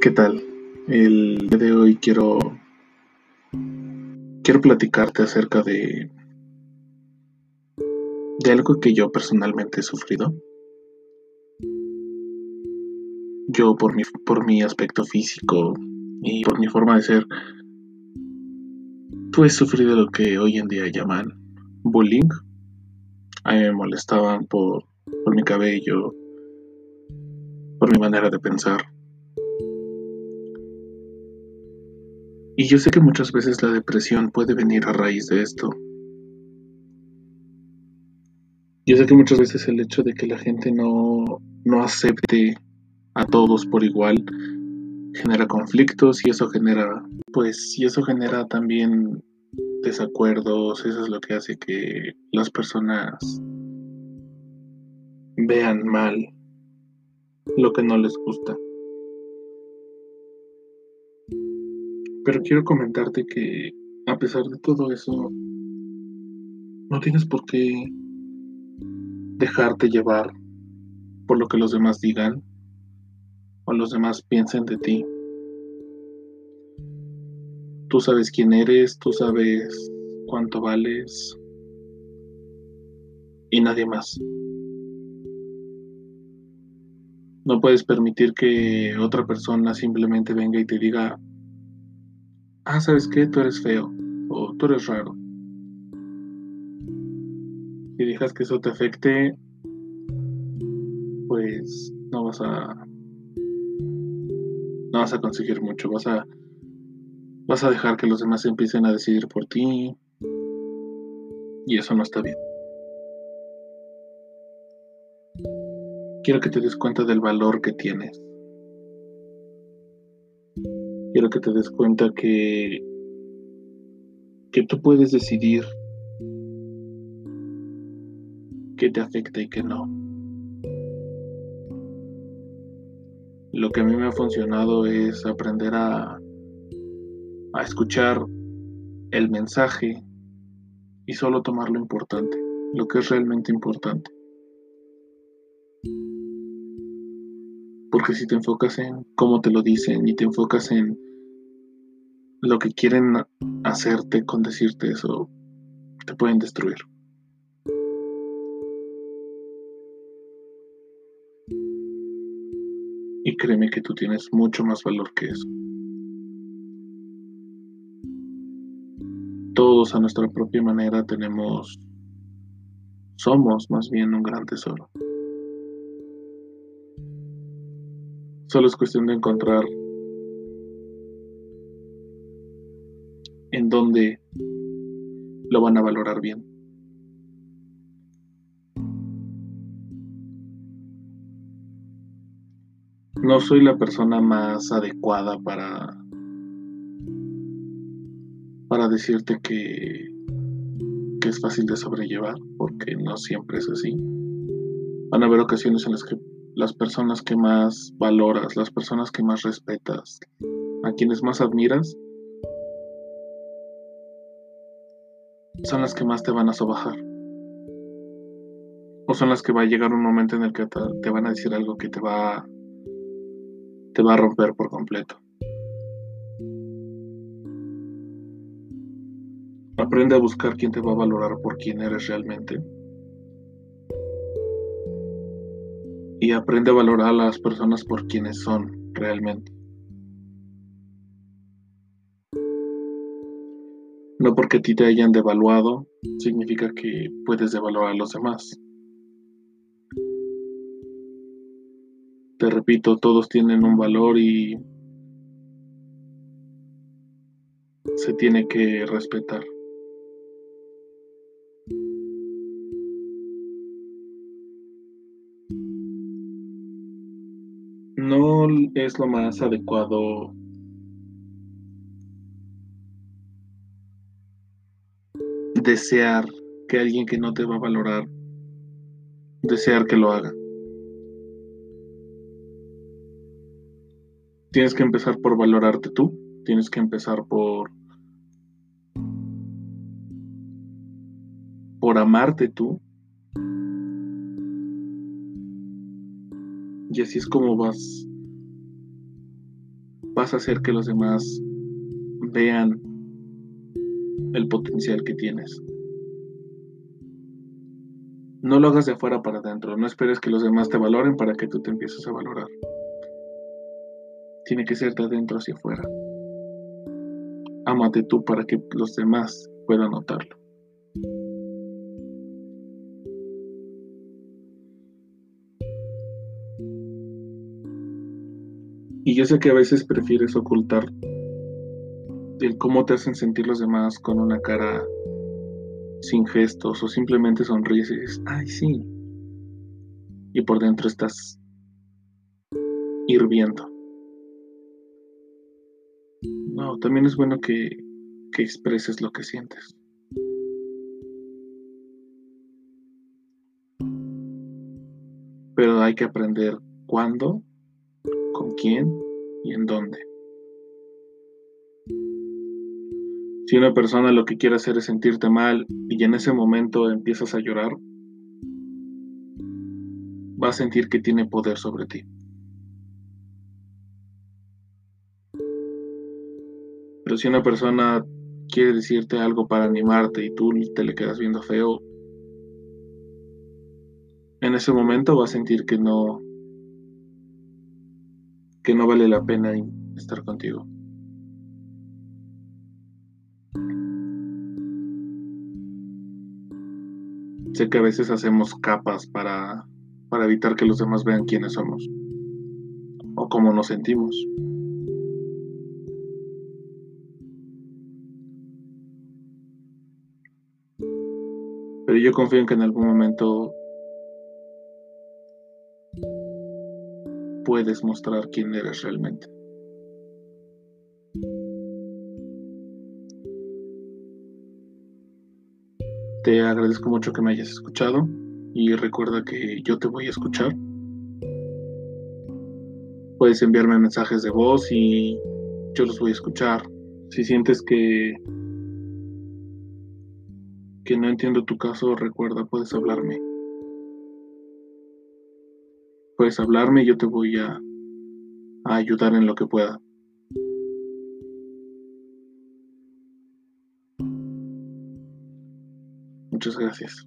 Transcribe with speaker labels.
Speaker 1: ¿Qué tal? El día de hoy quiero quiero platicarte acerca de de algo que yo personalmente he sufrido. Yo por mi por mi aspecto físico y por mi forma de ser pues he sufrido lo que hoy en día llaman bullying. A mí me molestaban por por mi cabello, por mi manera de pensar. Y yo sé que muchas veces la depresión puede venir a raíz de esto. Yo sé que muchas veces el hecho de que la gente no, no acepte a todos por igual genera conflictos y eso genera, pues, y eso genera también desacuerdos, eso es lo que hace que las personas vean mal lo que no les gusta. Pero quiero comentarte que a pesar de todo eso, no tienes por qué dejarte llevar por lo que los demás digan o los demás piensen de ti. Tú sabes quién eres, tú sabes cuánto vales y nadie más. No puedes permitir que otra persona simplemente venga y te diga, ah, ¿sabes qué? Tú eres feo o tú eres raro. Si dejas que eso te afecte, pues no vas a no vas a conseguir mucho, vas a vas a dejar que los demás empiecen a decidir por ti y eso no está bien. Quiero que te des cuenta del valor que tienes. Quiero que te des cuenta que, que tú puedes decidir qué te afecta y qué no. Lo que a mí me ha funcionado es aprender a, a escuchar el mensaje y solo tomar lo importante, lo que es realmente importante. Porque si te enfocas en cómo te lo dicen y te enfocas en lo que quieren hacerte con decirte eso, te pueden destruir. Y créeme que tú tienes mucho más valor que eso. Todos a nuestra propia manera tenemos, somos más bien un gran tesoro. Solo es cuestión de encontrar en dónde lo van a valorar bien. No soy la persona más adecuada para para decirte que, que es fácil de sobrellevar, porque no siempre es así. Van a haber ocasiones en las que las personas que más valoras, las personas que más respetas, a quienes más admiras, son las que más te van a sobajar. O son las que va a llegar un momento en el que te van a decir algo que te va te va a romper por completo. Aprende a buscar quién te va a valorar por quién eres realmente. Y aprende a valorar a las personas por quienes son realmente. No porque a ti te hayan devaluado, significa que puedes devaluar a los demás. Te repito, todos tienen un valor y se tiene que respetar. Es lo más adecuado desear que alguien que no te va a valorar, desear que lo haga. Tienes que empezar por valorarte tú, tienes que empezar por por amarte tú Y así es como vas vas a hacer que los demás vean el potencial que tienes. No lo hagas de afuera para adentro, no esperes que los demás te valoren para que tú te empieces a valorar. Tiene que ser de adentro hacia afuera. Ámate tú para que los demás puedan notarlo. Y yo sé que a veces prefieres ocultar el cómo te hacen sentir los demás con una cara sin gestos o simplemente sonríes y dices, ay sí. Y por dentro estás hirviendo. No, también es bueno que, que expreses lo que sientes. Pero hay que aprender cuándo, con quién y en dónde. Si una persona lo que quiere hacer es sentirte mal y en ese momento empiezas a llorar, va a sentir que tiene poder sobre ti. Pero si una persona quiere decirte algo para animarte y tú te le quedas viendo feo, en ese momento va a sentir que no que no vale la pena estar contigo. Sé que a veces hacemos capas para, para evitar que los demás vean quiénes somos o cómo nos sentimos. Pero yo confío en que en algún momento puedes mostrar quién eres realmente. Te agradezco mucho que me hayas escuchado y recuerda que yo te voy a escuchar. Puedes enviarme mensajes de voz y yo los voy a escuchar. Si sientes que que no entiendo tu caso, recuerda, puedes hablarme. Puedes hablarme y yo te voy a, a ayudar en lo que pueda. Muchas gracias.